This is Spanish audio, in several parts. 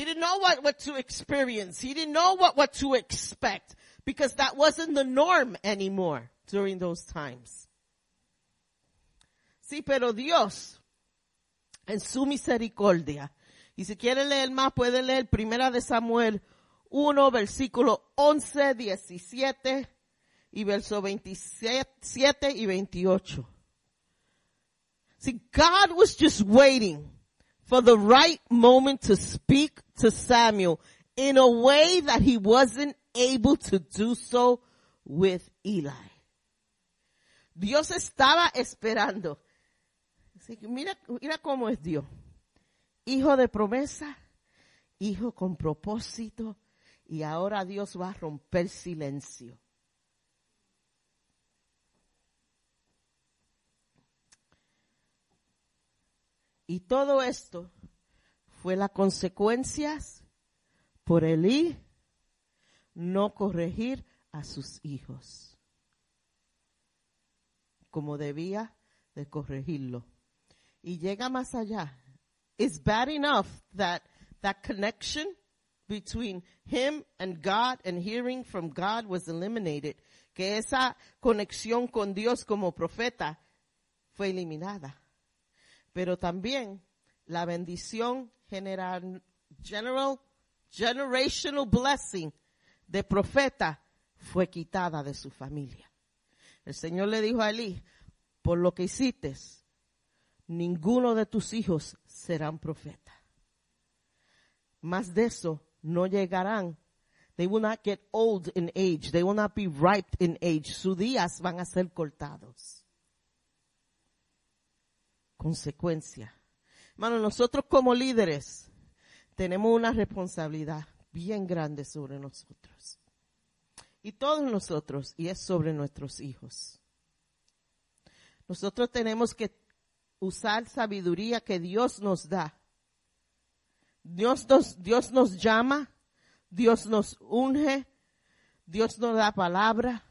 He didn't know what, what to experience. He didn't know what, what to expect because that wasn't the norm anymore during those times. Sí, pero Dios, en su misericordia, y si quiere leer más, puede leer Primera de Samuel 1, versículo 11, 17 y verso 27 y 28. See, God was just waiting for the right moment to speak to Samuel in a way that he wasn't able to do so with Eli. Dios estaba esperando. Mira, mira cómo es Dios. Hijo de promesa, hijo con propósito, y ahora Dios va a romper silencio. Y todo esto fue las consecuencias por Elí no corregir a sus hijos como debía de corregirlo. Y llega más allá. It's bad enough that that connection between him and God and hearing from God was eliminated. Que esa conexión con Dios como profeta fue eliminada. Pero también la bendición general, general, generational blessing de profeta fue quitada de su familia. El Señor le dijo a Elí, por lo que hiciste, ninguno de tus hijos serán profeta. Más de eso no llegarán. They will not get old in age. They will not be ripe in age. Sus días van a ser cortados. Consecuencia. Hermano, nosotros como líderes tenemos una responsabilidad bien grande sobre nosotros. Y todos nosotros, y es sobre nuestros hijos. Nosotros tenemos que usar sabiduría que Dios nos da. Dios nos, Dios nos llama, Dios nos unge, Dios nos da palabra.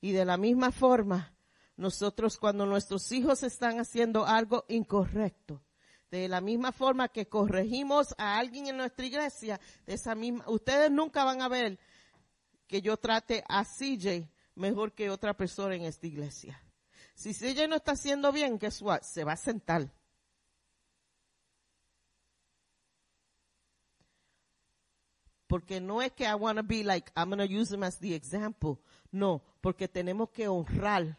Y de la misma forma, nosotros cuando nuestros hijos están haciendo algo incorrecto, de la misma forma que corregimos a alguien en nuestra iglesia, de esa misma, ustedes nunca van a ver que yo trate a CJ mejor que otra persona en esta iglesia. Si CJ no está haciendo bien, ¿qué Se va a sentar. Porque no es que I want to be like, I'm going to use him as the example. No, porque tenemos que honrar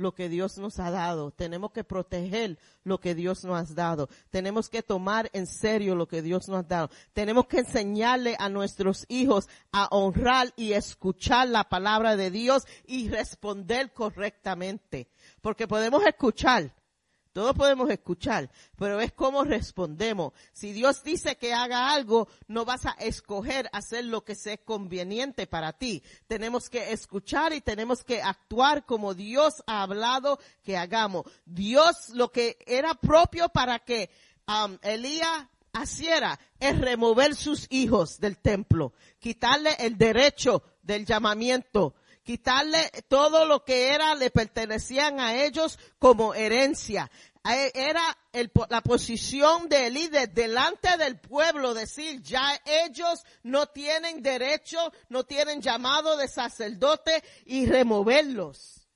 lo que Dios nos ha dado. Tenemos que proteger lo que Dios nos ha dado. Tenemos que tomar en serio lo que Dios nos ha dado. Tenemos que enseñarle a nuestros hijos a honrar y escuchar la palabra de Dios y responder correctamente. Porque podemos escuchar, todos podemos escuchar, pero es cómo respondemos. Si Dios dice que haga algo, no vas a escoger hacer lo que sea conveniente para ti. Tenemos que escuchar y tenemos que actuar como Dios ha hablado que hagamos. Dios lo que era propio para que um, Elías haciera es remover sus hijos del templo, quitarle el derecho del llamamiento, quitarle todo lo que era, le pertenecían a ellos como herencia. Era la posición de líder delante del pueblo, decir, ya ellos no tienen derecho, no tienen llamado de sacerdote y removerlos.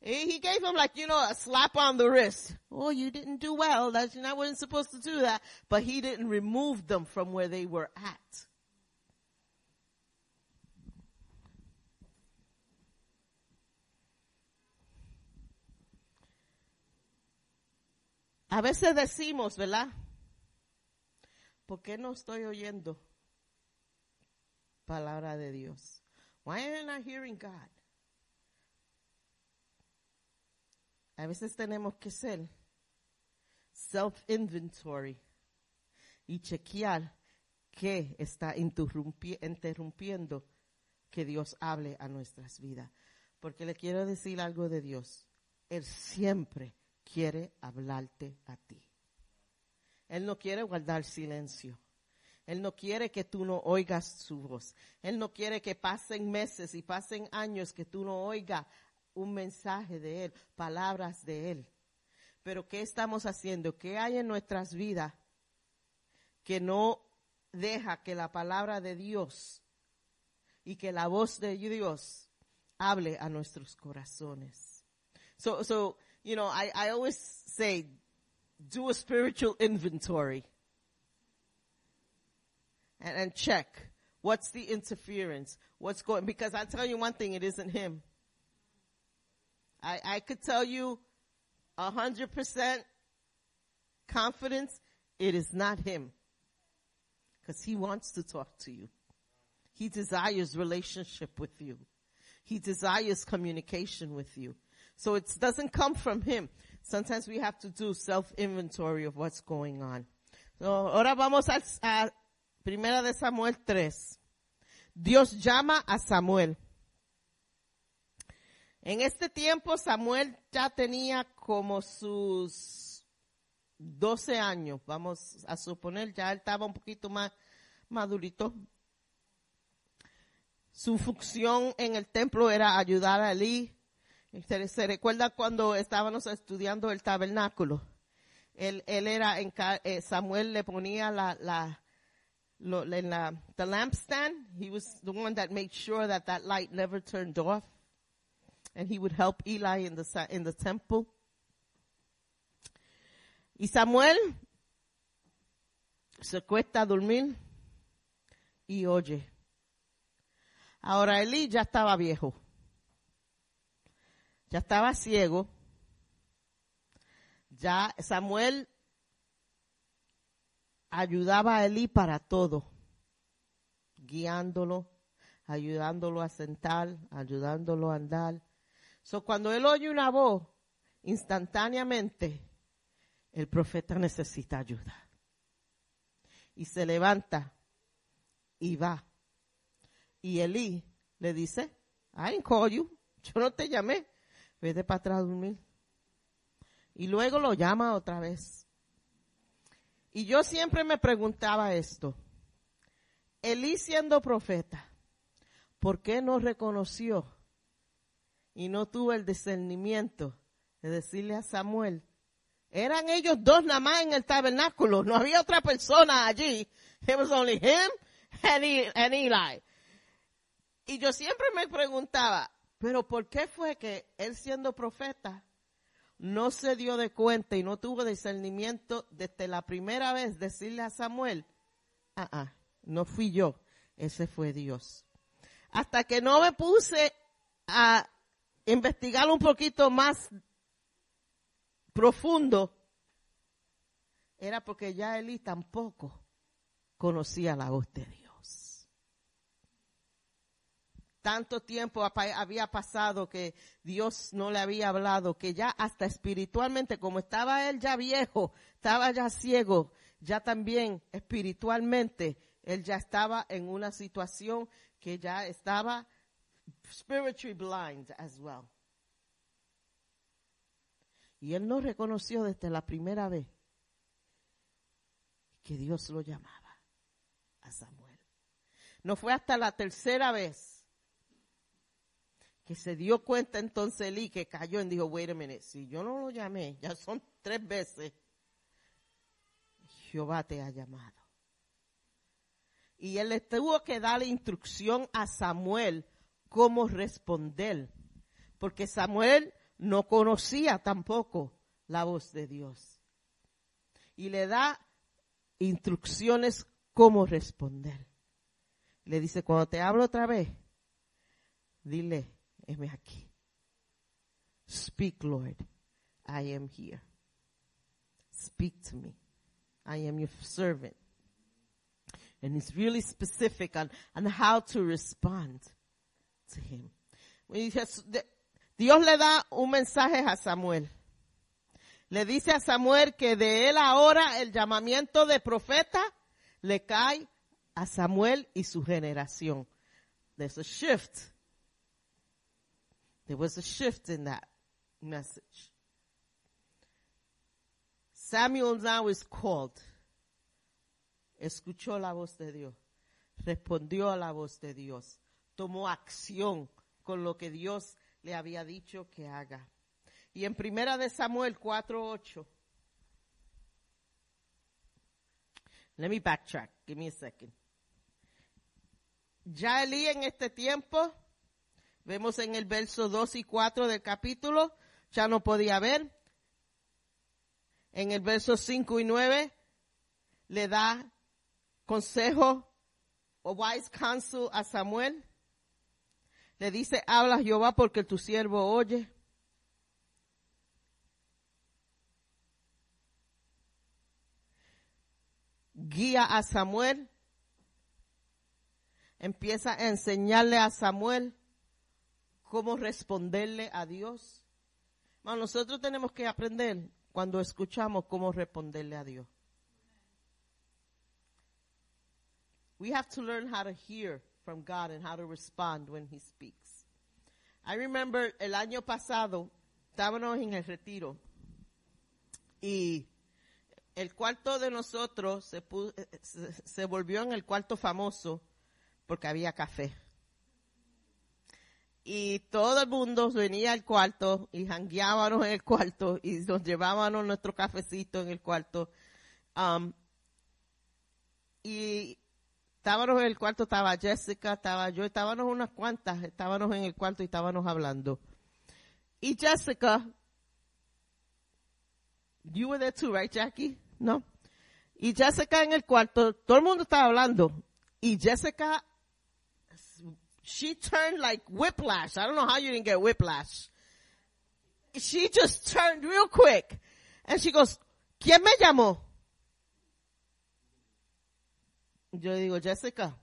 He gave them like, you know, a slap on the wrist. Oh, you didn't do well. That's, you're not wasn't supposed to do that. But he didn't remove them from where they were at. A veces decimos, ¿verdad? ¿Por qué no estoy oyendo palabra de Dios? Why am I not hearing God? A veces tenemos que ser self-inventory y chequear qué está interrumpiendo que Dios hable a nuestras vidas. Porque le quiero decir algo de Dios. Él siempre quiere hablarte a ti. Él no quiere guardar silencio. Él no quiere que tú no oigas su voz. Él no quiere que pasen meses y pasen años que tú no oigas un mensaje de Él, palabras de Él. Pero ¿qué estamos haciendo? ¿Qué hay en nuestras vidas que no deja que la palabra de Dios y que la voz de Dios hable a nuestros corazones. So, so, you know, I, I always say, do a spiritual inventory and, and check what's the interference, what's going, because I'll tell you one thing, it isn't him. I, I could tell you a hundred percent confidence, it is not him. Cause he wants to talk to you. He desires relationship with you. He desires communication with you. So it doesn't come from him. Sometimes we have to do self-inventory of what's going on. So, ahora vamos a, a Primera de Samuel 3. Dios llama a Samuel. En este tiempo Samuel ya tenía como sus 12 años, vamos a suponer, ya él estaba un poquito más madurito. Su función en el templo era ayudar a Elí. Se, recuerda cuando estábamos estudiando el tabernáculo. Él, él era, en, eh, Samuel le ponía la, la, lo, en la, the lampstand. He was the one that made sure that that light never turned off and he would help Eli in the, in the temple. Y Samuel se cuesta a dormir y oye. Ahora Eli ya estaba viejo. Ya estaba ciego. Ya Samuel ayudaba a Eli para todo. Guiándolo, ayudándolo a sentar, ayudándolo a andar So, cuando él oye una voz, instantáneamente, el profeta necesita ayuda. Y se levanta y va. Y Elí le dice, I call you. Yo no te llamé. Vete para atrás a dormir. Y luego lo llama otra vez. Y yo siempre me preguntaba esto. Elí siendo profeta, ¿por qué no reconoció y no tuvo el discernimiento de decirle a Samuel, eran ellos dos nada más en el tabernáculo, no había otra persona allí. It was only him and, Eli. Y yo siempre me preguntaba, pero ¿por qué fue que él siendo profeta no se dio de cuenta y no tuvo discernimiento desde la primera vez decirle a Samuel, ah, ah, no fui yo, ese fue Dios. Hasta que no me puse a investigar un poquito más profundo, era porque ya Eli tampoco conocía la voz de Dios. Tanto tiempo había pasado que Dios no le había hablado, que ya hasta espiritualmente, como estaba él ya viejo, estaba ya ciego, ya también espiritualmente, él ya estaba en una situación que ya estaba spiritually blind as well. Y él no reconoció desde la primera vez que Dios lo llamaba a Samuel. No fue hasta la tercera vez que se dio cuenta entonces Elí que cayó y dijo, wait a minute, si yo no lo llamé, ya son tres veces, Jehová te ha llamado. Y él le tuvo que darle instrucción a Samuel cómo responder. Porque Samuel no conocía tampoco la voz de Dios. Y le da instrucciones cómo responder. Le dice, cuando te hablo otra vez, dile, heme aquí. Speak, Lord. I am here. Speak to me. I am your servant. And it's really specific on, on how to respond. Dios le da un mensaje a Samuel. Le dice a Samuel que de él ahora el llamamiento de profeta le cae a Samuel y su generación. There's a shift. There was a shift in that message. Samuel now is called. Escuchó la voz de Dios. Respondió a la voz de Dios tomó acción con lo que Dios le había dicho que haga. Y en primera de Samuel 4:8 Let me backtrack. Give me a second. Ya Elí en este tiempo, vemos en el verso 2 y 4 del capítulo, ya no podía ver. En el verso 5 y 9 le da consejo o wise counsel a Samuel. Le dice, habla Jehová porque tu siervo oye. Guía a Samuel. Empieza a enseñarle a Samuel cómo responderle a Dios. nosotros tenemos que aprender cuando escuchamos cómo responderle a Dios. We have to learn how to hear from God and how to respond when He speaks. I remember el año pasado, estábamos en el retiro y el cuarto de nosotros se, se, se volvió en el cuarto famoso porque había café. Y todo el mundo venía al cuarto y jangueábamos en el cuarto y nos llevábamos nuestro cafecito en el cuarto. Um, y estábamos en el cuarto, estaba Jessica, estaba yo, estábamos unas cuantas, estábamos en el cuarto y estábamos hablando. Y Jessica, you were there too, right, Jackie? No. Y Jessica en el cuarto, todo el mundo estaba hablando. Y Jessica, she turned like whiplash. I don't know how you didn't get whiplash. She just turned real quick. And she goes, ¿quién me llamó? Yo digo, Jessica,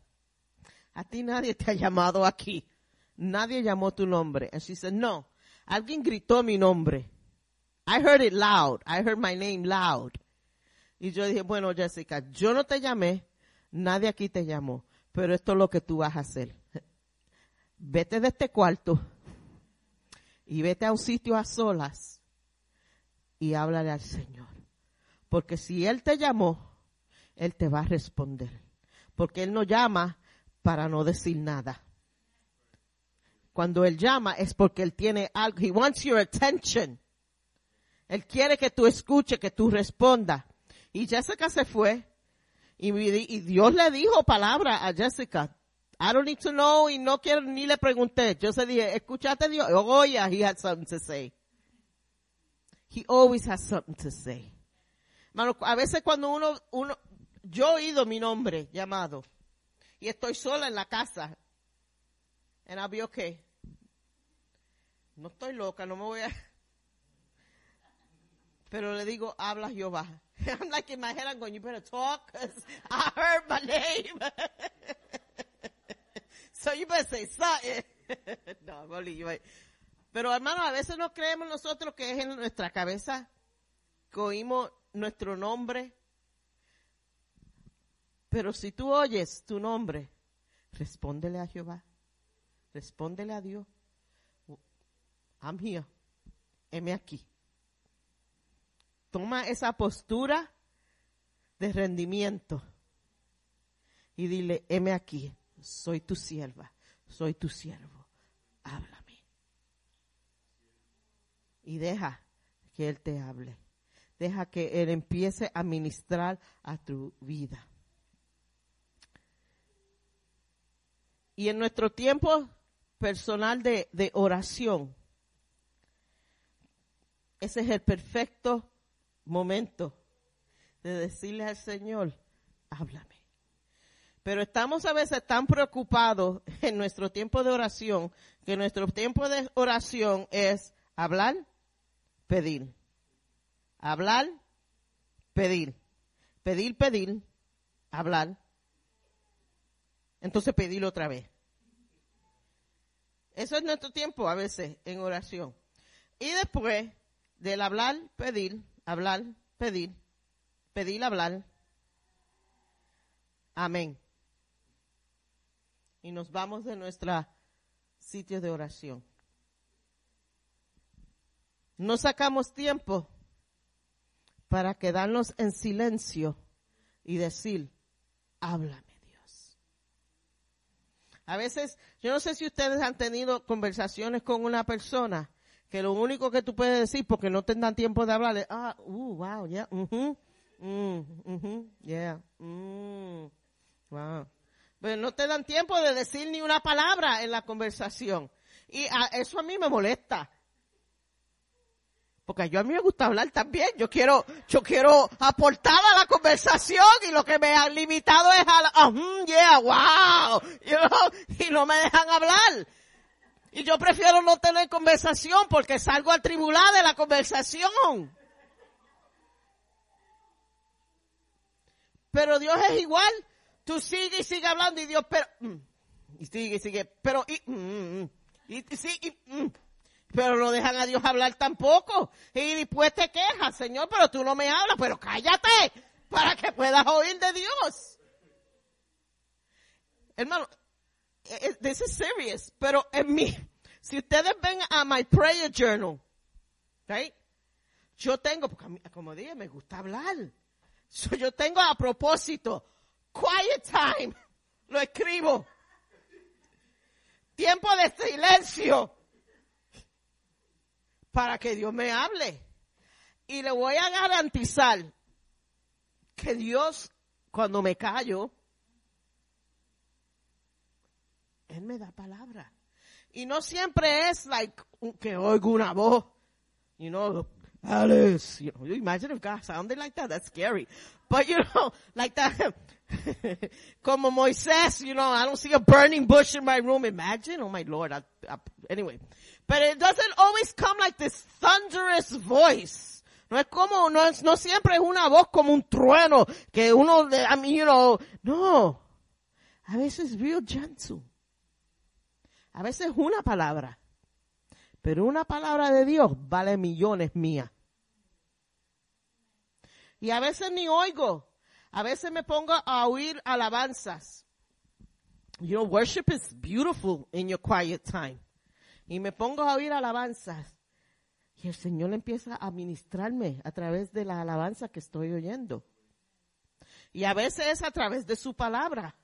a ti nadie te ha llamado aquí. Nadie llamó tu nombre. And she said, no. Alguien gritó mi nombre. I heard it loud. I heard my name loud. Y yo dije, bueno, Jessica, yo no te llamé. Nadie aquí te llamó. Pero esto es lo que tú vas a hacer. Vete de este cuarto y vete a un sitio a solas y háblale al Señor. Porque si Él te llamó, Él te va a responder porque Él no llama para no decir nada. Cuando Él llama es porque Él tiene algo. He wants your attention. Él quiere que tú escuches, que tú respondas. Y Jessica se fue. Y, y, Dios le dijo palabra a Jessica. I don't need to know y no quiero ni le pregunté. Yo se dije, escuchaste Dios. Oh yeah, he had something to say. He always has something to say. Mano, a veces cuando uno, uno, yo he oído mi nombre llamado y estoy sola en la casa. And I'll be okay. No estoy loca, no me voy a... Pero le digo, habla Jehová. I'm like in my head, I'm going, you better talk, cause I heard my name. so you no, I'm Pero hermano, a veces no creemos nosotros que es en nuestra cabeza que oímos nuestro nombre pero si tú oyes tu nombre, respóndele a Jehová. Respóndele a Dios. I'm here. Heme aquí. Toma esa postura de rendimiento y dile, heme aquí, soy tu sierva, soy tu siervo, háblame. Y deja que Él te hable. Deja que Él empiece a ministrar a tu vida. Y en nuestro tiempo personal de, oración, ese es el perfecto momento de decirle al Señor, háblame. Pero estamos a veces tan preocupados en nuestro tiempo de oración que nuestro tiempo de oración es hablar, pedir. Hablar, pedir. Pedir, pedir, hablar, entonces pedirlo otra vez. Eso es nuestro tiempo a veces en oración. Y después del hablar, pedir, hablar, pedir, pedir, hablar. Amén. Y nos vamos de nuestra sitio de oración. No sacamos tiempo para quedarnos en silencio y decir, háblame. A veces, yo no sé si ustedes han tenido conversaciones con una persona que lo único que tú puedes decir porque no tendrán tiempo de hablarle, ah, uh, wow, ya, yeah, Mm, mhm, yeah. Mm, wow. Pero no te dan tiempo de decir ni una palabra en la conversación. Y a- eso a mí me molesta. Porque yo a mí me gusta hablar también. Yo quiero, yo quiero aportar a la conversación y lo que me han limitado es a la, ah, mm, yeah, wow, y no me dejan hablar. Y yo prefiero no tener conversación porque salgo atribulada de la conversación. Pero Dios es igual. Tú sigues y sigues hablando y Dios, pero, mm, y sigue sigue, pero, y, mm, mm, y, mm. pero no dejan a Dios hablar tampoco. Y después te quejas, Señor, pero tú no me hablas, pero cállate para que puedas oír de Dios. Hermano, eh, eh, this is serious, pero en mí, si ustedes ven a my prayer journal, right? Yo tengo, porque a mí, como dije, me gusta hablar. So, yo tengo a propósito, quiet time, lo escribo. Tiempo de silencio para que Dios me hable. Y le voy a garantizar que Dios, cuando me callo, Él me da palabra. Y no siempre es like que oigo una voz, you know, Alice, you know, you imagine if God sounded like that, that's scary. But you know, like that, como Moisés, you know, I don't see a burning bush in my room. Imagine, oh my Lord, anyway. But it doesn't always come like this thunderous voice. No es como, no es, no siempre es una voz como un trueno, que uno, I mean, you know, no. A veces es real gentle. A veces una palabra. Pero una palabra de Dios vale millones mías. Y a veces ni oigo. A veces me pongo a oír alabanzas. You know, worship is beautiful in your quiet time. Y me pongo a oír alabanzas. Y el Señor empieza a ministrarme a través de la alabanza que estoy oyendo. Y a veces es a través de su palabra.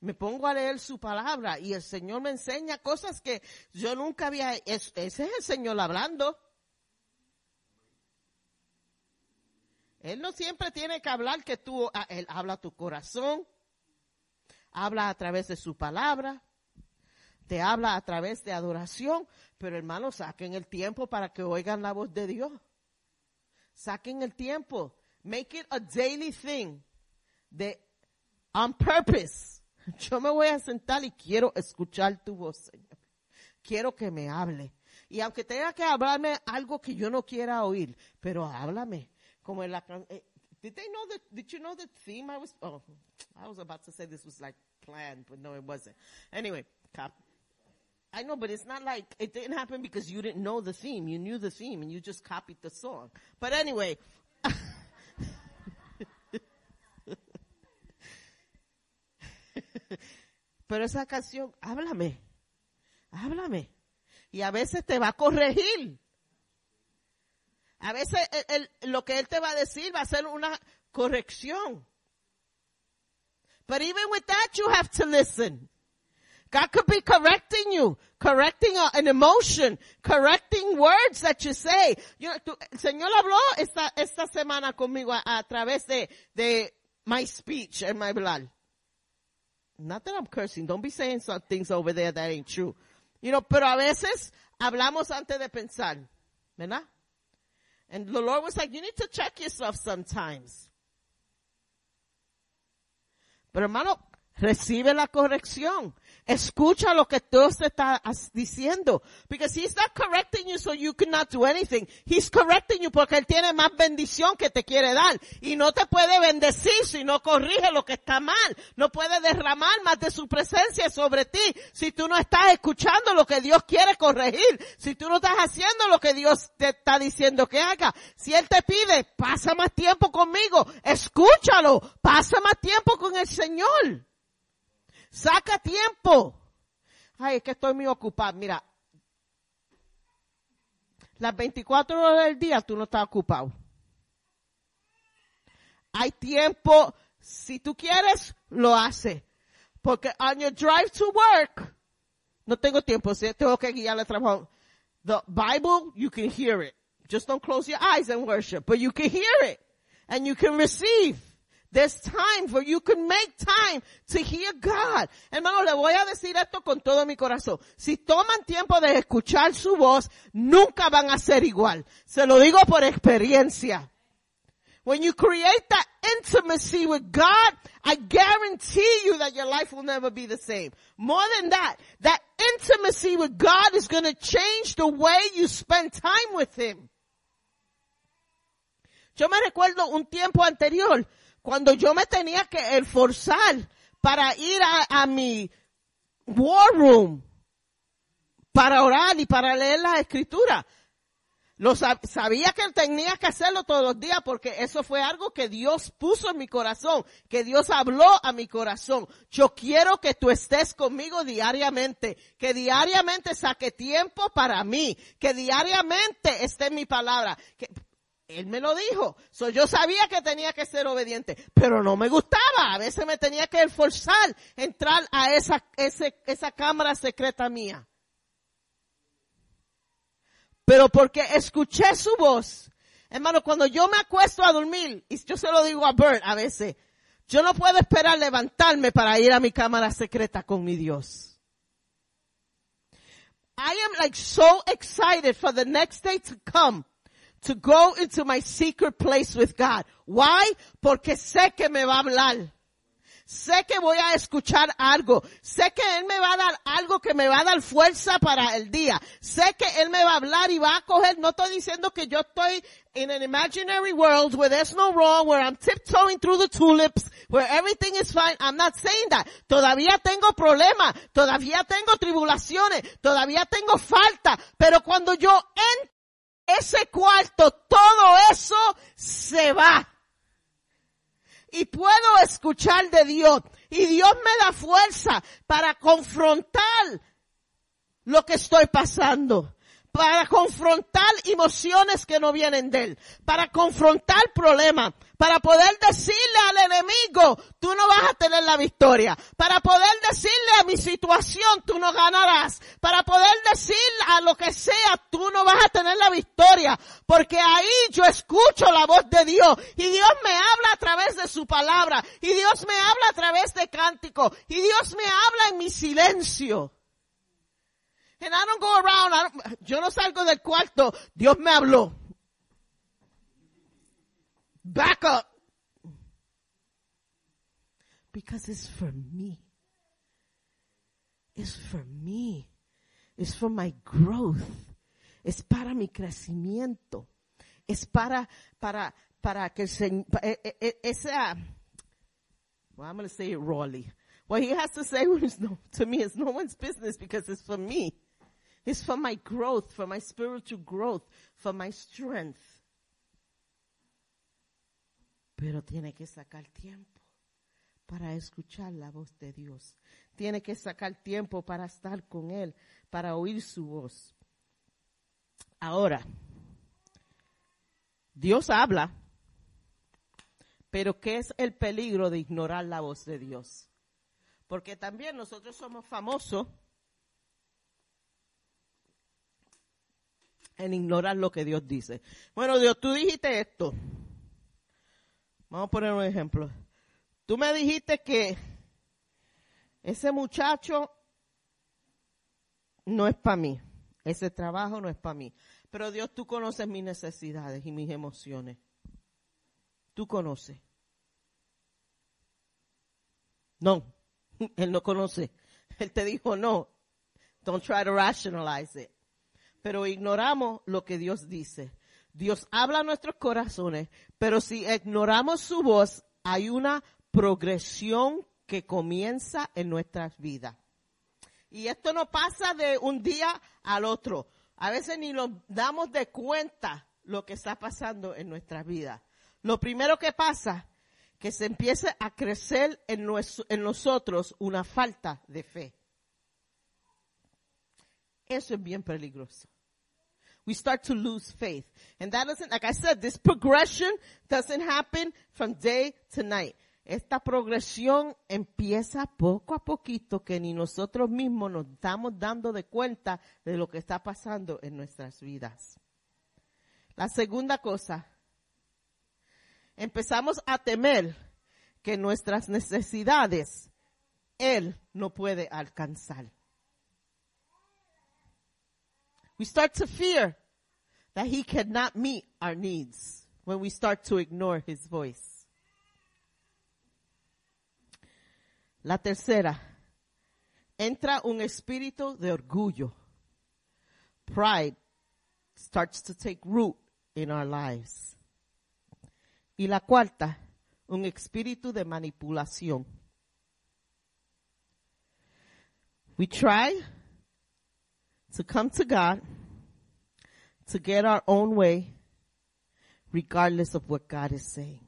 Me pongo a leer su palabra y el Señor me enseña cosas que yo nunca había, es- ese es el Señor hablando. Él no siempre tiene que hablar que tú, a- Él habla tu corazón, habla a través de su palabra, te habla a través de adoración, pero hermanos, saquen el tiempo para que oigan la voz de Dios. Saquen el tiempo. Make it a daily thing. De, on purpose. Yo me voy a sentar y quiero escuchar tu voz, Señor. Quiero que me hable. Y aunque tenga que hablarme algo que yo no quiera oír, pero háblame. Como eh, Did they know that, did you know the theme I was, oh, I was about to say this was like planned, but no it wasn't. Anyway, cop. I know, but it's not like, it didn't happen because you didn't know the theme. You knew the theme and you just copied the song. But anyway, pero esa canción, háblame, háblame. Y a veces te va a corregir. A veces lo que él te va a decir va a ser una corrección. But even with that, you have to listen. God could be correcting you, correcting an emotion, correcting words that you say. Señor habló esta, esta semana conmigo a, través de, de my speech en mi hablar. Not that I'm cursing. Don't be saying some things over there that ain't true. You know, pero a veces hablamos antes de pensar. ¿Verdad? And the Lord was like, you need to check yourself sometimes. Pero hermano, recibe la corrección. Escucha lo que Dios te está diciendo. Because He's not correcting you so you cannot do anything. He's correcting you porque Él tiene más bendición que te quiere dar. Y no te puede bendecir si no corrige lo que está mal. No puede derramar más de su presencia sobre ti si tú no estás escuchando lo que Dios quiere corregir. Si tú no estás haciendo lo que Dios te está diciendo que haga. Si Él te pide, pasa más tiempo conmigo. Escúchalo. Pasa más tiempo con el Señor. Saca tiempo. Ay, es que estoy muy ocupada. Mira, las 24 horas del día tú no estás ocupado. Hay tiempo, si tú quieres, lo hace. Porque on your drive to work, no tengo tiempo, si tengo que guiar al trabajo. The Bible, you can hear it. Just don't close your eyes and worship, but you can hear it. and you can receive. There's time for you can make time to hear God. Hermano, le voy a decir esto con todo mi corazón. Si toman tiempo de escuchar su voz, nunca van a ser igual. Se lo digo por experiencia. When you create that intimacy with God, I guarantee you that your life will never be the same. More than that, that intimacy with God is going to change the way you spend time with Him. Yo me recuerdo un tiempo anterior, cuando yo me tenía que esforzar para ir a, mi war room, para orar y para leer la escritura. Lo sabía que tenía que hacerlo todos los días porque eso fue algo que Dios puso en mi corazón, que Dios habló a mi corazón. Yo quiero que tú estés conmigo diariamente, que diariamente saque tiempo para mí, que diariamente esté en mi palabra. Que, él me lo dijo. So, yo sabía que tenía que ser obediente, pero no me gustaba. A veces me tenía que esforzar entrar a esa, esa cámara secreta mía pero porque escuché su voz. Hermano, cuando yo me acuesto a dormir, y yo se lo digo a Bert a veces, yo no puedo esperar levantarme para ir a mi cámara secreta con mi Dios. I am like so excited for the next day to come to go into my secret place with God. Why? Porque sé que me va a hablar. Sé que voy a escuchar algo. Sé que Él me va a dar algo que me va a dar fuerza para el día. Sé que Él me va a hablar y va a coger, no estoy diciendo que yo estoy in an imaginary world where there's no wrong, where I'm tiptoeing through the tulips, where everything is fine. I'm not saying that. Todavía tengo problemas, todavía tengo tribulaciones, todavía tengo falta, pero cuando yo entro ese cuarto, todo eso se va y puedo escuchar de Dios. Y Dios me da fuerza para confrontar lo que estoy pasando para confrontar emociones que no vienen de él, para confrontar problemas, para poder decirle al enemigo, tú no vas a tener la victoria, para poder decirle a mi situación, tú no ganarás, para poder decirle a lo que sea, tú no vas a tener la victoria, porque ahí yo escucho la voz de Dios y Dios me habla a través de su palabra y Dios me habla a través de cántico y Dios me habla en mi silencio. And I don't go around, I don't, yo no salgo del cuarto, Dios me habló. Back up. Because it's for me. It's for me. It's for my growth. Es para mi crecimiento. Es para, para, para que el Señor, well, I'm going to say it rawly. What he has to say no, to me is no one's business because it's for me. It's for my growth, for my spiritual growth, for my strength. Pero tiene que sacar tiempo para escuchar la voz de Dios. Tiene que sacar tiempo para estar con Él, para oír su voz. Ahora, Dios habla, pero ¿qué es el peligro de ignorar la voz de Dios? Porque también nosotros somos famosos en ignorar lo que Dios dice. Bueno, Dios, tú dijiste esto. Vamos a poner un ejemplo. Tú me dijiste que ese muchacho no es para mí. Ese trabajo no es para mí. Pero Dios, tú conoces mis necesidades y mis emociones. Tú conoces. No, Él no conoce. Él te dijo no. Don't try to rationalize it pero ignoramos lo que Dios dice. Dios habla a nuestros corazones, pero si ignoramos su voz, hay una progresión que comienza en nuestras vidas. Y esto no pasa de un día al otro. A veces ni nos damos de cuenta lo que está pasando en nuestras vidas. Lo primero que pasa, que se empieza a crecer en nosotros una falta de fe. Eso es bien peligroso. We start to lose faith. And that doesn't, like I said, this progression doesn't happen from day to night. Esta progresión empieza poco a poquito que ni nosotros mismos nos estamos dando de cuenta de lo que está pasando en nuestras vidas. La segunda cosa, empezamos a temer que nuestras necesidades Él no puede alcanzar. We start to fear that He cannot meet our needs when we start to ignore His voice. La tercera, entra un espíritu de orgullo. Pride starts to take root in our lives. Y la cuarta, un espíritu de manipulación. We try to come to God to get our own way regardless of what God is saying.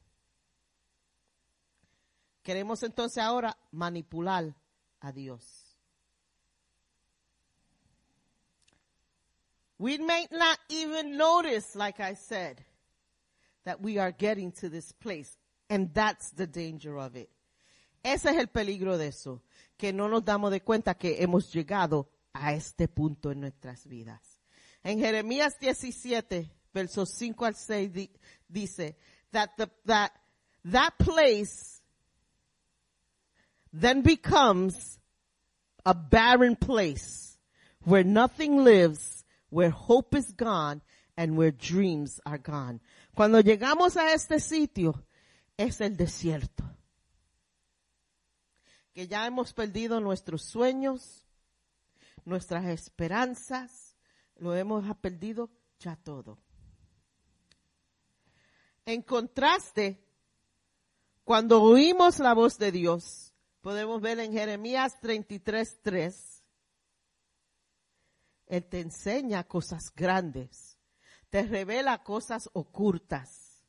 Queremos entonces ahora manipular a Dios. We may not even notice, like I said, that we are getting to this place. And that's the danger of it. Ese es el peligro de eso. Que no nos damos de cuenta que hemos llegado a este punto en nuestras vidas. En Jeremías 17, versos 5 al 6 di- dice that the, that that place then becomes a barren place where nothing lives, where hope is gone, and where dreams are gone. Cuando llegamos a este sitio, es el desierto. Que ya hemos perdido nuestros sueños, nuestras esperanzas, lo hemos perdido ya todo. En contraste, cuando oímos la voz de Dios, podemos ver en Jeremías 33:3, Él te enseña cosas grandes, te revela cosas ocultas,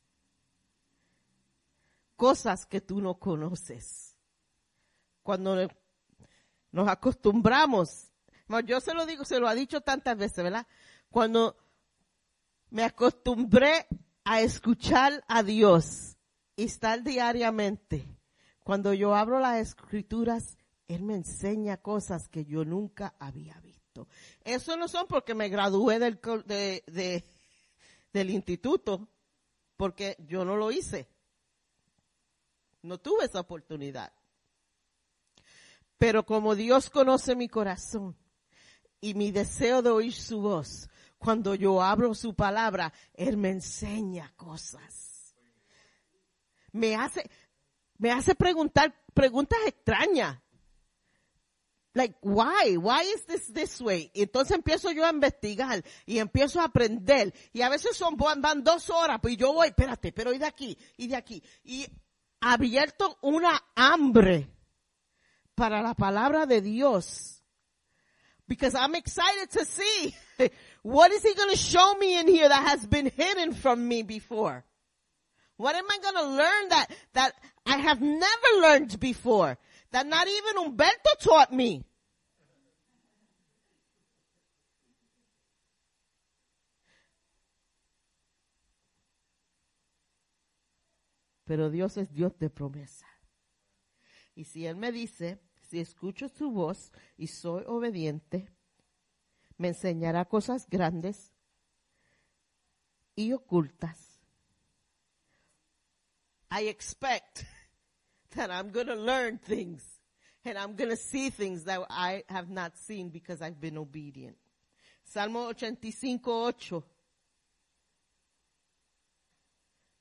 cosas que tú no conoces. Cuando nos acostumbramos, yo se lo digo, se lo ha dicho tantas veces, ¿verdad? Cuando me acostumbré a escuchar a Dios y estar diariamente, cuando yo abro las escrituras, Él me enseña cosas que yo nunca había visto. Eso no son porque me gradué del, del instituto, porque yo no lo hice. No tuve esa oportunidad. Pero como Dios conoce mi corazón y mi deseo de oír su voz, cuando yo abro su palabra, Él me enseña cosas. Me hace, me hace preguntar preguntas extrañas. Like, why? Why is this this way? Y entonces empiezo yo a investigar y empiezo a aprender. Y a veces son, van, dos horas, pues yo voy, espérate, pero y de aquí, y de aquí. Y abierto una hambre para la palabra de Dios. Because I'm excited to see what is he going to show me in here that has been hidden from me before. What am I going to learn that, that I have never learned before? That not even Umberto taught me. Pero Dios es Dios de promesa. Y si Él me dice, si escucho su voz y soy obediente, me enseñará cosas grandes y ocultas. I expect that I'm going to learn things and I'm going to see things that I have not seen because I've been obedient. Salmo 85, 8.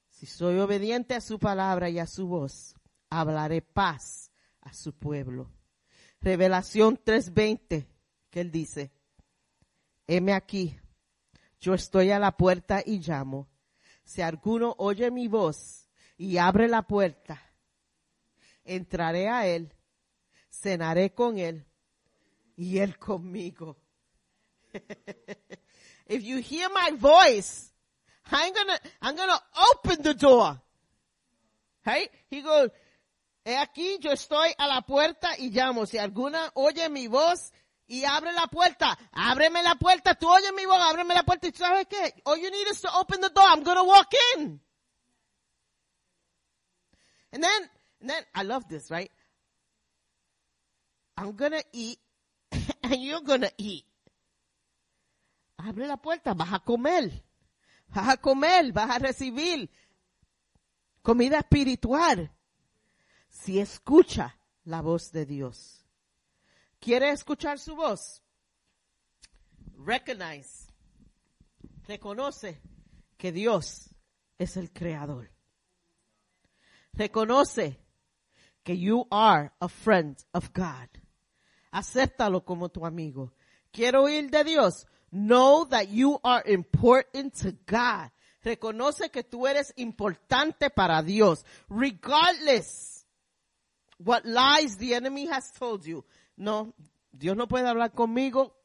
Si soy obediente a su palabra y a su voz, hablaré paz a su pueblo. Revelación 3:20, que él dice, heme aquí, yo estoy a la puerta y llamo. Si alguno oye mi voz y abre la puerta, entraré a él, cenaré con él y él conmigo. If you hear my voice, I'm gonna, I'm gonna open the door. Right? He goes, he aquí yo estoy a la puerta y llamo. Si alguna oye mi voz y abre la puerta, ábreme la puerta, tú oyes mi voz, ábreme la puerta y sabes qué? All you need is to open the door. I'm gonna walk in. And then, and then, I love this, right? I'm gonna eat and you're gonna eat. Abre la puerta, vas a comer. Vas a comer, vas a recibir. comida espiritual, si escucha la voz de Dios. ¿Quiere escuchar su voz? Recognize, reconoce que Dios es el creador. Reconoce que you are a friend of God. Acéptalo como tu amigo. Quiero oír de Dios. Know that you are important to God. Reconoce que tú eres importante para Dios. Regardless what lies the enemy has told you. No, Dios no puede hablar conmigo.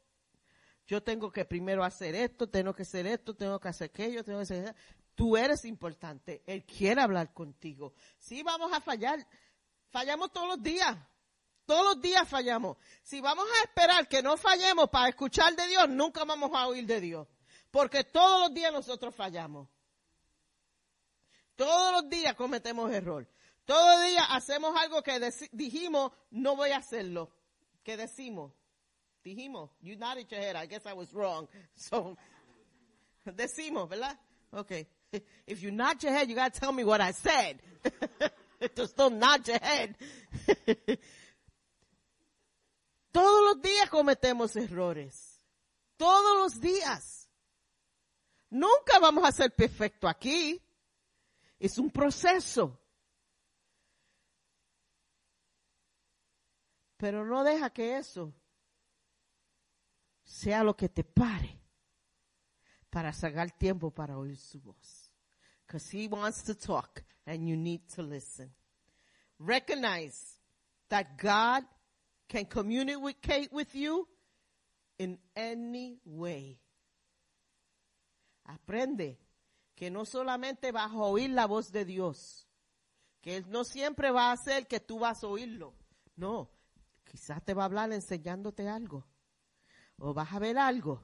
Yo tengo que primero hacer esto, tengo que hacer esto, tengo que hacer aquello, tengo que hacer Tú eres importante. Él quiere hablar contigo. Sí, vamos a fallar. Fallamos todos los días. Todos los días fallamos. Si vamos a esperar que no fallemos para escuchar de Dios, nunca vamos a oír de Dios. Porque todos los días nosotros fallamos. Todos los días cometemos error. Todos los días hacemos algo que dijimos, no voy a hacerlo. Que decimos. Dijimos, you nodded your head, I guess I was wrong. So, decimos, ¿verdad? Okay. If you nod your head, you gotta tell me what I said. Just don't nod your head. Todos los días cometemos errores. Todos los días. Nunca vamos a ser perfectos aquí. Es un proceso. Pero no deja que eso sea lo que te pare para sacar tiempo para oír su voz. Because he wants to talk and you need to listen. Recognize that God can communicate with you in any way. Aprende que no solamente vas a oír la voz de Dios, que Él no siempre va a hacer que tú vas a oírlo. No, quizás te va a hablar enseñándote algo, o vas a ver algo,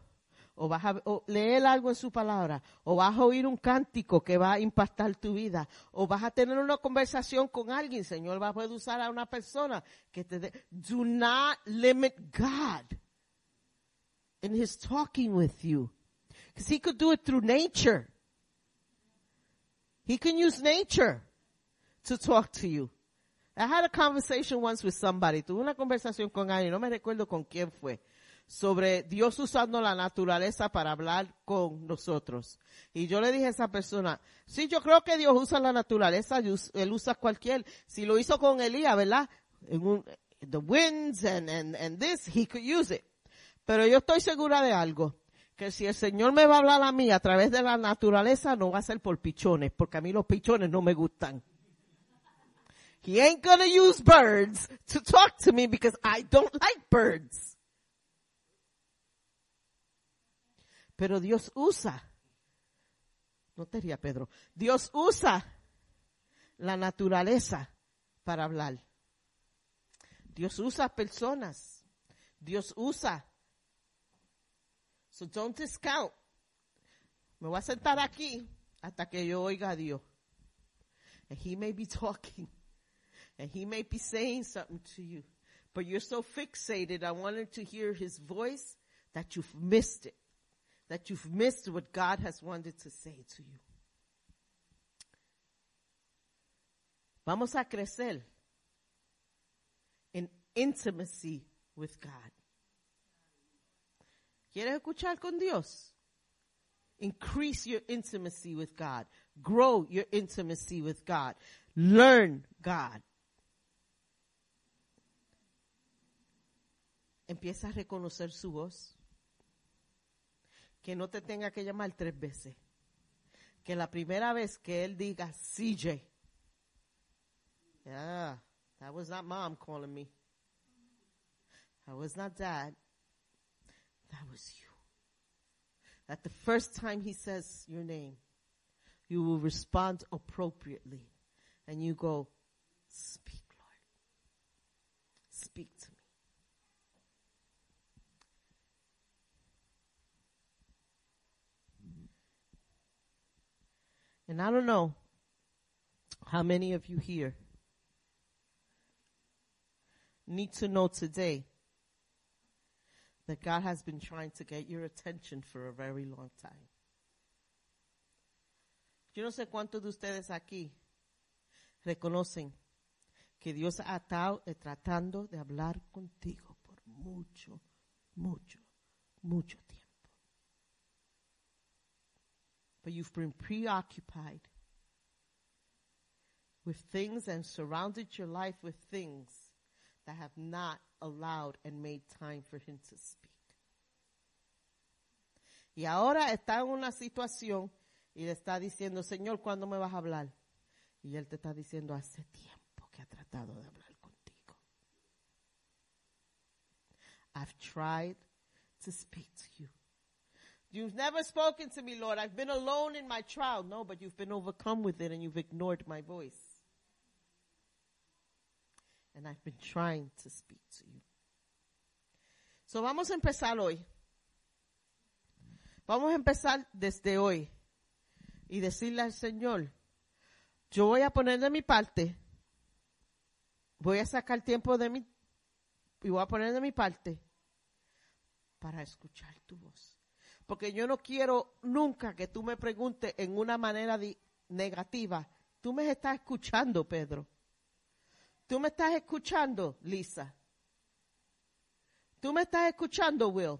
o vas a leer algo en su palabra, o vas a oír un cántico que va a impactar tu vida, o vas a tener una conversación con alguien, Señor va a poder usar a una persona que te dé. Do not limit God in His talking with you. Because He could do it through nature. He can use nature to talk to you. I had a conversation once with somebody. Tuve una conversación con alguien, no me recuerdo con quién fue sobre Dios usando la naturaleza para hablar con nosotros. Y yo le dije a esa persona, sí, yo creo que Dios usa la naturaleza, Él usa cualquier, si lo hizo con Elías, ¿verdad? the winds and, and, and this, he could use it. Pero yo estoy segura de algo, que si el Señor me va a hablar a mí a través de la naturaleza, no va a ser por pichones, porque a mí los pichones no me gustan. He ain't gonna use birds to talk to me because I don't like birds. Pero Dios usa, no te ría Pedro, Dios usa la naturaleza para hablar. Dios usa personas. Dios usa. So don't discount. Me voy a sentar aquí hasta que yo oiga a Dios. And he may be talking. And he may be saying something to you. But you're so fixated I wanted to hear his voice that you've missed it that you've missed what God has wanted to say to you. Vamos a crecer in intimacy with God. ¿Quieres escuchar con Dios? Increase your intimacy with God. Grow your intimacy with God. Learn God. Empieza a reconocer su voz que no te tenga que llamar tres veces. Que la primera vez que él diga CJ, yeah, that was not mom calling me. That was not dad. That was you. That the first time he says your name, you will respond appropriately. And you go, speak, Lord. Speak to me. And I don't know how many of you here need to know today that God has been trying to get your attention for a very long time. Yo no sé cuántos de ustedes aquí reconocen que Dios ha estado eh, tratando de hablar contigo por mucho, mucho, mucho tiempo. But you've been preoccupied with things and surrounded your life with things that have not allowed and made time for Him to speak. Y ahora está en una situación y le está diciendo, Señor, ¿cuándo me vas a hablar? Y Él te está diciendo, hace tiempo que ha tratado de hablar contigo. I've tried to speak to you. You've never spoken to me, Lord. I've been alone in my trial. No, but you've been overcome with it and you've ignored my voice. And I've been trying to speak to you. So vamos a empezar hoy. Vamos a empezar desde hoy y decirle al Señor, yo voy a poner de mi parte, voy a sacar tiempo de mi, y voy a poner de mi parte para escuchar tu voz. Porque yo no quiero nunca que tú me preguntes en una manera negativa. Tú me estás escuchando, Pedro. Tú me estás escuchando, Lisa. Tú me estás escuchando, Will.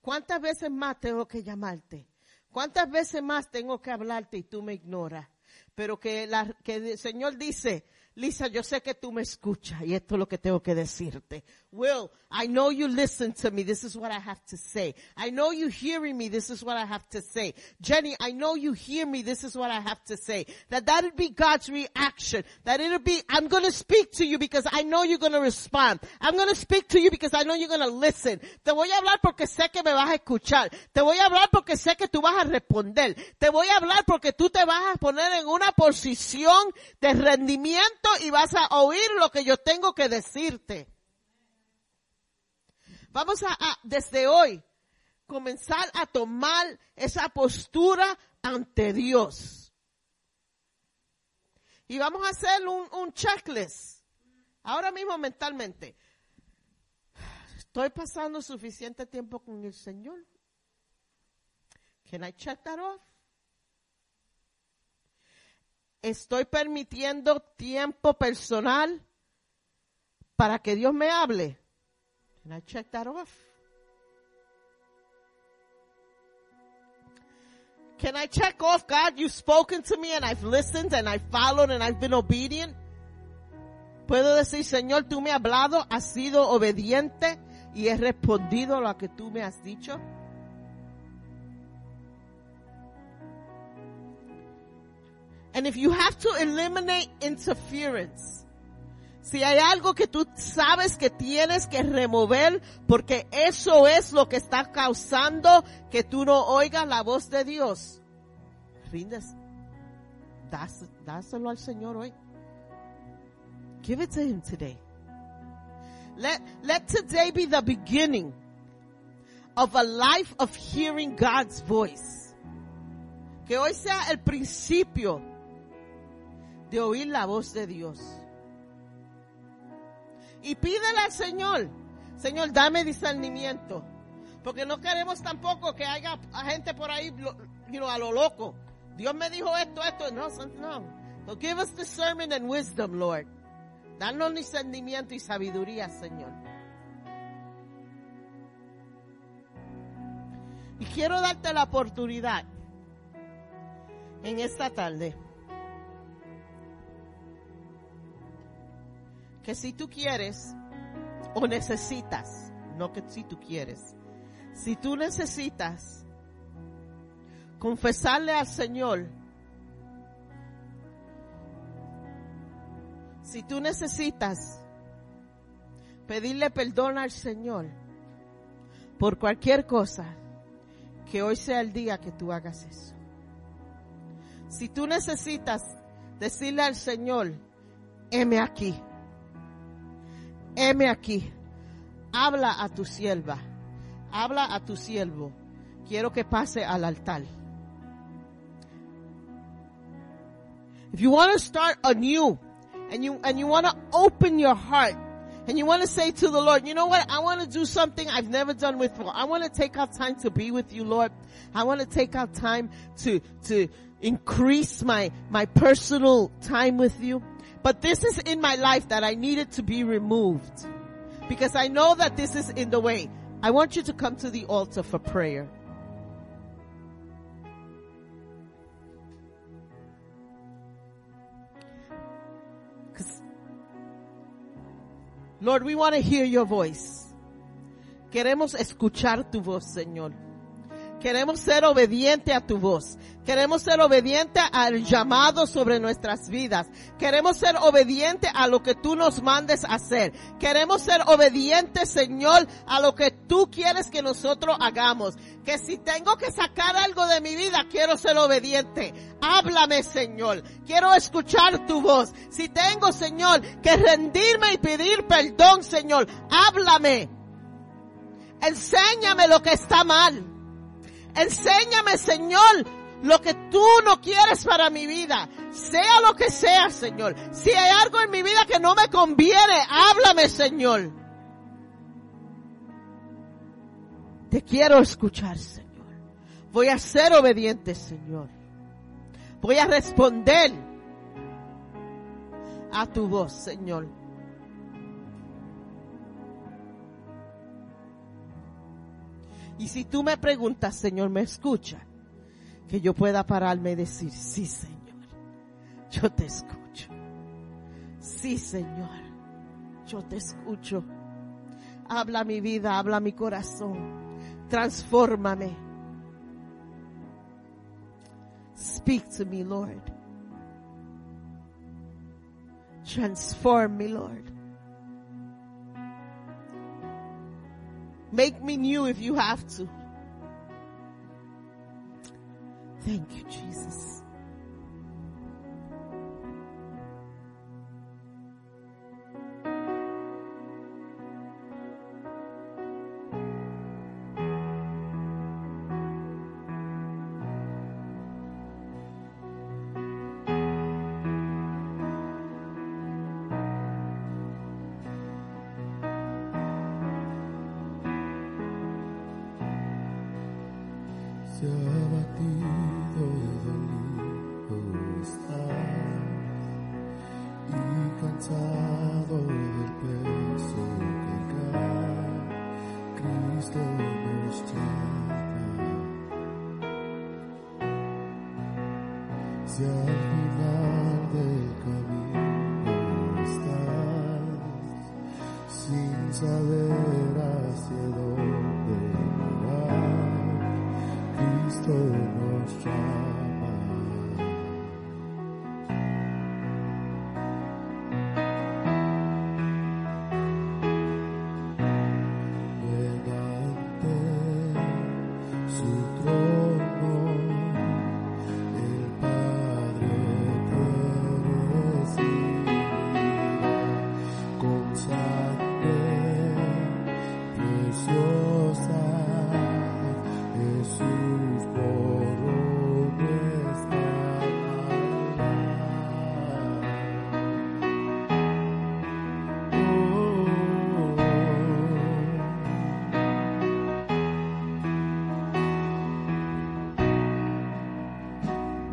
¿Cuántas veces más tengo que llamarte? ¿Cuántas veces más tengo que hablarte y tú me ignoras? Pero que, la, que el Señor dice, Lisa, yo sé que tú me escuchas y esto es lo que tengo que decirte. Will, I know you listen to me. This is what I have to say. I know you hearing me. This is what I have to say. Jenny, I know you hear me. This is what I have to say. That that'd be God's reaction. That it'll be, I'm gonna speak to you because I know you're gonna respond. I'm gonna speak to you because I know you're gonna listen. Te voy a hablar porque sé que me vas a escuchar. Te voy a hablar porque sé que tú vas a responder. Te voy a hablar porque tú te vas a poner en una posición de rendimiento y vas a oír lo que yo tengo que decirte. Vamos a, desde hoy comenzar a tomar esa postura ante Dios. Y vamos a hacer un, un checklist. Ahora mismo mentalmente. Estoy pasando suficiente tiempo con el Señor. Can I check that off? Estoy permitiendo tiempo personal para que Dios me hable. Can I check that off? Can I check off, God, you've spoken to me and I've listened and I've followed and I've been obedient? Puedo decir, Señor, tú me has hablado, has sido obediente y he respondido lo que tú me has dicho. And if you have to eliminate interference, si hay algo que tú sabes que tienes que remover porque eso es lo que está causando que tú no oigas la voz de Dios, rindes, dáselo al Señor hoy. Give it to Him today. Let, let today be the beginning of a life of hearing God's voice. Que hoy sea el principio de oír la voz de Dios. Y pídele al Señor, Señor, dame discernimiento. Porque no queremos tampoco que haya gente por ahí a lo loco. Dios me dijo esto, esto. No, no. So give us discernment and wisdom, Lord. Danos discernimiento y sabiduría, Señor. Y quiero darte la oportunidad en esta tarde que si tú quieres o necesitas, no que si tú quieres, si tú necesitas confesarle al Señor, si tú necesitas pedirle perdón al Señor por cualquier cosa, que hoy sea el día que tú hagas eso. Si tú necesitas decirle al Señor, heme aquí heme aquí, habla a tu sierva, habla a tu siervo, quiero que pase al altar. If you want to start anew and you, and you want to open your heart and you want to say to the Lord, you know what? I want to do something I've never done before. I want to take out time to be with you, Lord. I want to take out time to, to increase my, my personal time with you. But this is in my life that I needed to be removed because I know that this is in the way. I want you to come to the altar for prayer. Lord, we want to hear your voice. Queremos escuchar tu voz, Señor. Queremos ser obediente a tu voz. Queremos ser obediente al llamado sobre nuestras vidas. Queremos ser obediente a lo que tú nos mandes hacer. Queremos ser obedientes, Señor, a lo que tú quieres que nosotros hagamos. Que si tengo que sacar algo de mi vida, quiero ser obediente. Háblame, Señor. Quiero escuchar tu voz. Si tengo, Señor, que rendirme y pedir perdón, Señor, háblame. Enséñame lo que está mal. Enséñame, Señor, lo que tú no quieres para mi vida. Sea lo que sea, Señor. Si hay algo en mi vida que no me conviene, háblame, Señor. Te quiero escuchar, Señor. Voy a ser obediente, Señor. Voy a responder a tu voz, Señor. Y si tú me preguntas, Señor, ¿me escucha? Que yo pueda pararme y decir, sí, Señor, yo te escucho. Sí, Señor, yo te escucho. Habla mi vida, habla mi corazón. Transfórmame. Speak to me, Lord. Transform me, Lord. Make me new if you have to. Thank you, Jesus.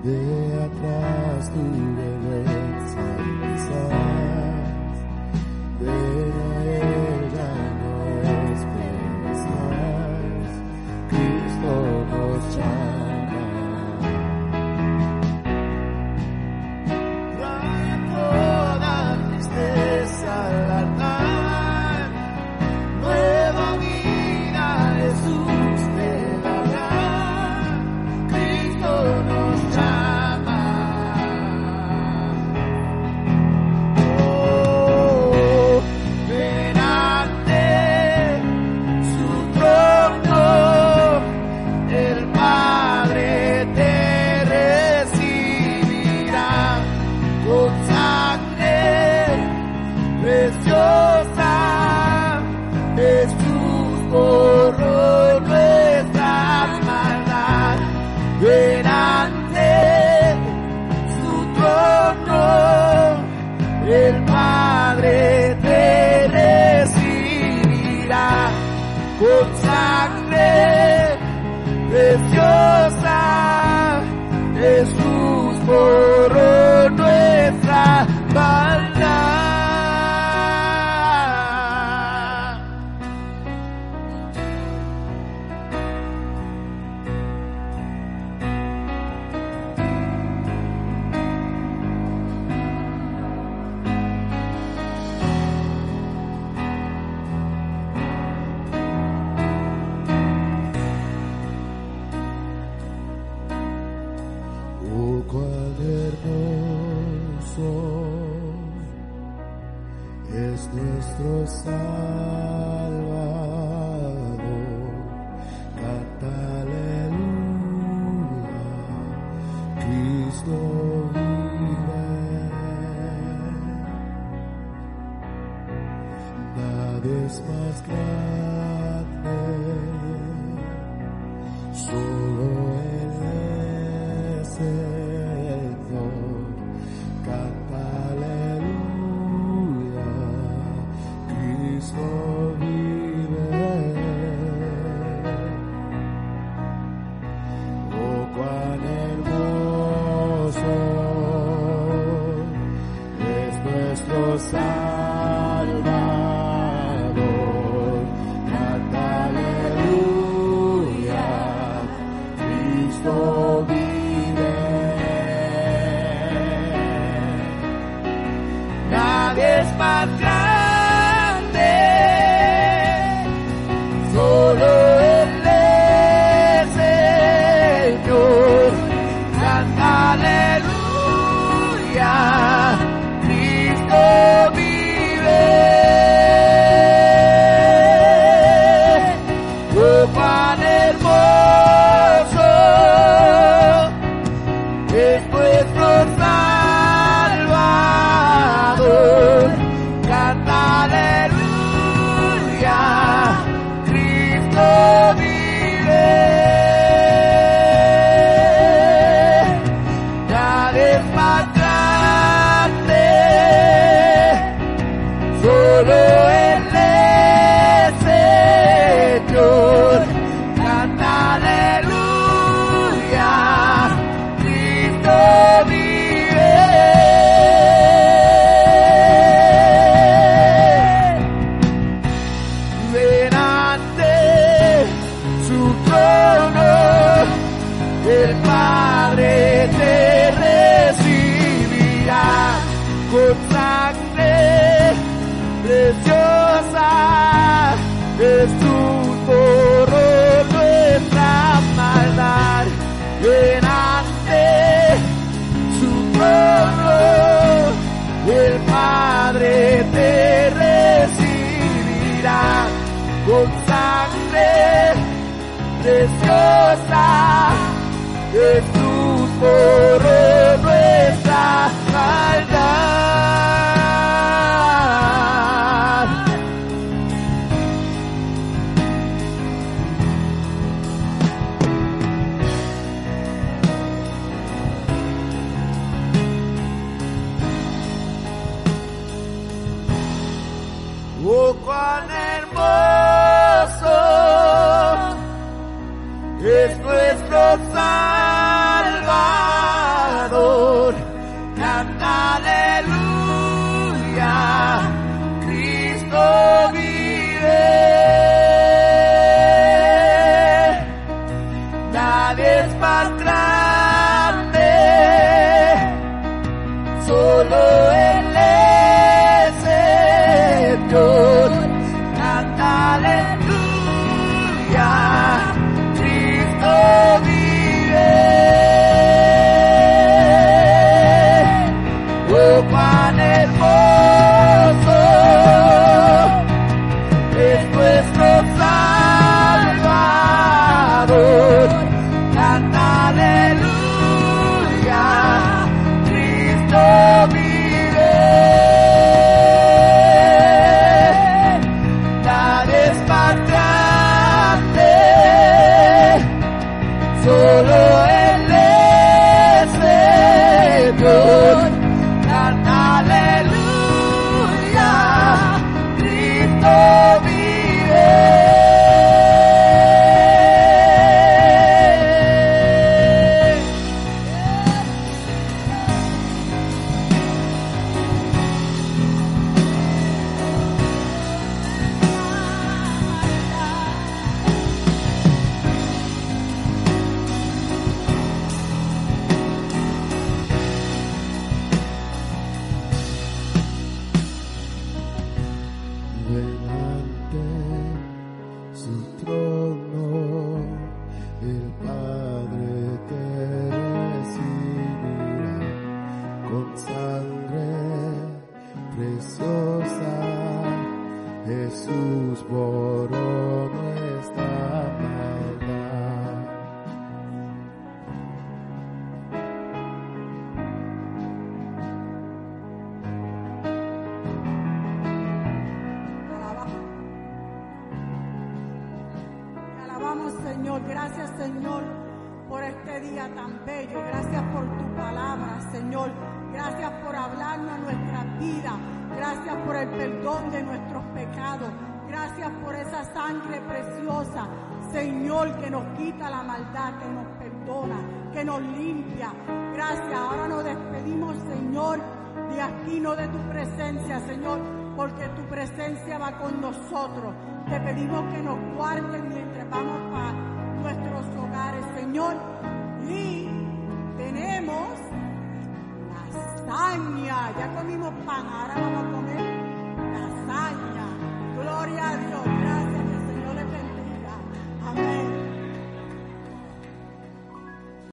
De atrás tu vergüenza que nos guarde mientras vamos para nuestros hogares, Señor. Y tenemos lasaña, ya comimos pan, ahora